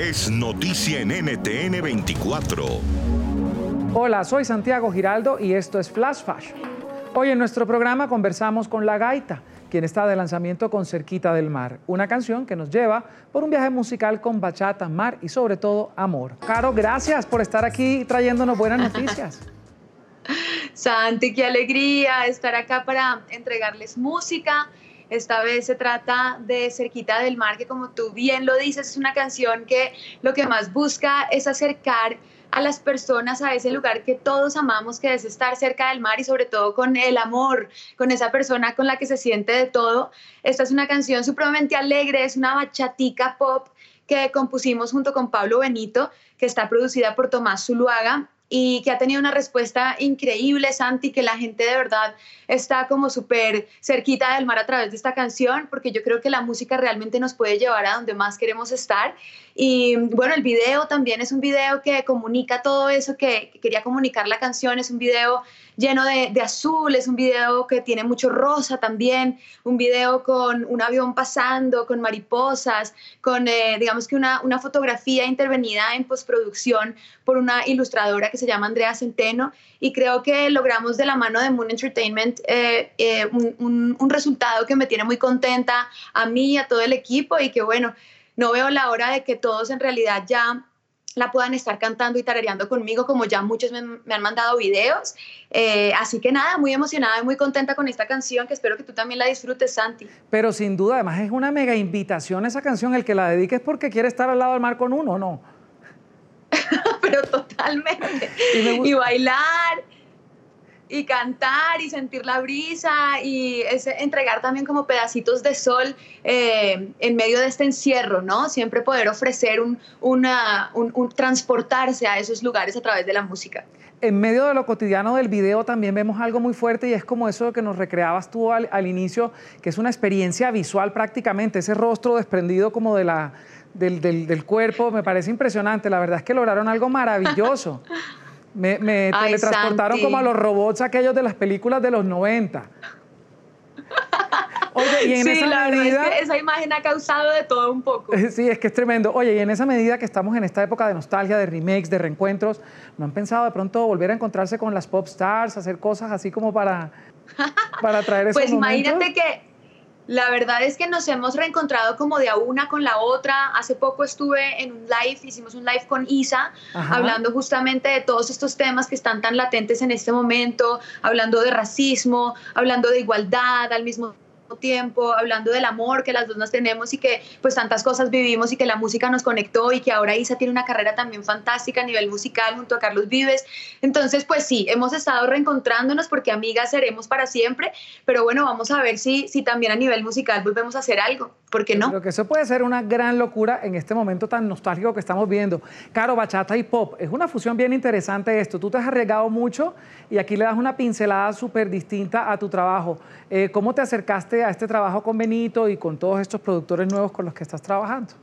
es noticia en NTN 24. Hola, soy Santiago Giraldo y esto es Flash Fashion. Hoy en nuestro programa conversamos con La Gaita, quien está de lanzamiento con Cerquita del Mar, una canción que nos lleva por un viaje musical con bachata, mar y sobre todo amor. Caro, gracias por estar aquí trayéndonos buenas noticias. Santi, qué alegría estar acá para entregarles música. Esta vez se trata de Cerquita del Mar, que como tú bien lo dices, es una canción que lo que más busca es acercar a las personas a ese lugar que todos amamos, que es estar cerca del mar y sobre todo con el amor, con esa persona con la que se siente de todo. Esta es una canción supremamente alegre, es una bachatica pop que compusimos junto con Pablo Benito, que está producida por Tomás Zuluaga y que ha tenido una respuesta increíble, Santi, que la gente de verdad está como súper cerquita del mar a través de esta canción, porque yo creo que la música realmente nos puede llevar a donde más queremos estar. Y bueno, el video también es un video que comunica todo eso que, quería comunicar la canción, es un video lleno de, azul, es un video que tiene mucho rosa también, un video con un avión pasando, con mariposas, con eh, digamos que una, una fotografía intervenida en postproducción por una ilustradora que se llama Andrea Centeno y creo que logramos de la mano de Moon Entertainment eh, eh, un, un, resultado que me tiene muy contenta a mí y a todo el equipo y que bueno, no veo la hora de que todos en realidad ya la puedan estar cantando y tarareando conmigo, como ya muchos me, han mandado videos. Eh, así que nada, muy emocionada y muy contenta con esta canción, que espero que tú también la disfrutes, Santi. Pero sin duda, además es una mega invitación esa canción, el que la dediques porque quiere estar al lado del mar con uno, ¿no? Pero totalmente. y bailar y cantar y sentir la brisa y entregar también como pedacitos de sol eh, en medio de este encierro, ¿no? Siempre poder ofrecer un, una, un, transportarse a esos lugares a través de la música. En medio de lo cotidiano del video también vemos algo muy fuerte y es como eso que nos recreabas tú al, inicio, que es una experiencia visual prácticamente, ese rostro desprendido como de la, del, del, del cuerpo, me parece impresionante, la verdad es que lograron algo maravilloso. Me, me teletransportaron como a los robots aquellos de las películas de los 90. Oye, y en esa medida. esa imagen ha causado de todo un poco. Sí, es que es tremendo. Oye, y en esa medida que estamos en esta época de nostalgia, de remakes, de reencuentros, ¿no han pensado de pronto volver a encontrarse con las pop stars, hacer cosas así como para, para traer esos Pues imagínate que la verdad es que nos hemos reencontrado como de a una con la otra. Hace poco estuve en un live, hicimos un live con Isa, hablando justamente de todos estos temas que están tan latentes en este momento, hablando de racismo, hablando de igualdad al mismo tiempo tiempo, hablando del amor que las dos nos tenemos y que pues tantas cosas vivimos y que la música nos conectó y que ahora Isa tiene una carrera también fantástica a nivel musical junto a Carlos Vives. Entonces, pues sí, hemos estado reencontrándonos porque amigas seremos para siempre, pero bueno, vamos a ver si, si también a nivel musical volvemos a hacer algo, ¿por qué no? Creo que eso puede ser una gran locura en este momento tan nostálgico que estamos viendo. Caro, bachata y pop, es una fusión bien interesante esto. Tú te has arriesgado mucho y aquí le das una pincelada súper distinta a tu trabajo. Eh, ¿Cómo te acercaste a este trabajo con Benito y con todos estos productores nuevos con los que estás trabajando?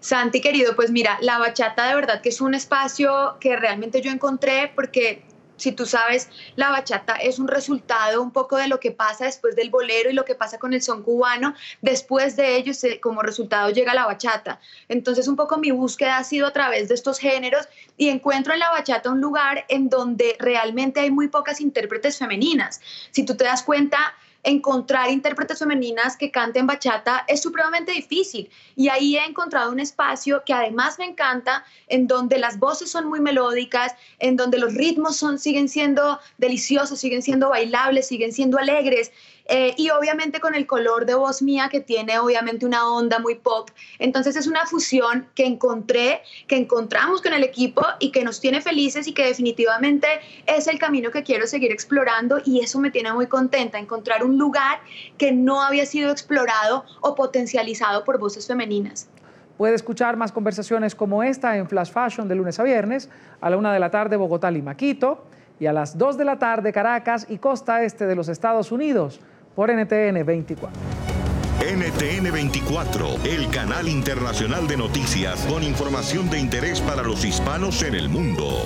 Santi, querido, pues mira, la bachata de verdad que es un espacio que realmente yo encontré porque si tú sabes, la bachata es un resultado un poco de lo que pasa después del bolero y lo que pasa con el son cubano. Después de ello, como resultado llega la bachata. Entonces, un poco mi búsqueda ha sido a través de estos géneros y encuentro en la bachata un lugar en donde realmente hay muy pocas intérpretes femeninas. Si tú te das cuenta, encontrar intérpretes femeninas que canten bachata es supremamente difícil. Y ahí he encontrado un espacio que además me encanta, en donde las voces son muy melódicas, en donde los ritmos son, siguen siendo deliciosos, siguen siendo bailables, siguen siendo alegres. Eh, y obviamente con el color de voz mía que tiene obviamente una onda muy pop. Entonces es una fusión que encontré, que encontramos con el equipo y que nos tiene felices y que definitivamente es el camino que quiero seguir explorando y eso me tiene muy contenta, encontrar un lugar que no había sido explorado o potencializado por voces femeninas. Puede escuchar más conversaciones como esta en Flash Fashion de lunes a viernes a la una de la tarde Bogotá, Lima, Quito y a las 2 de la tarde Caracas y costa este de los Estados Unidos por NTN 24. NTN 24, el canal internacional de noticias con información de interés para los hispanos en el mundo.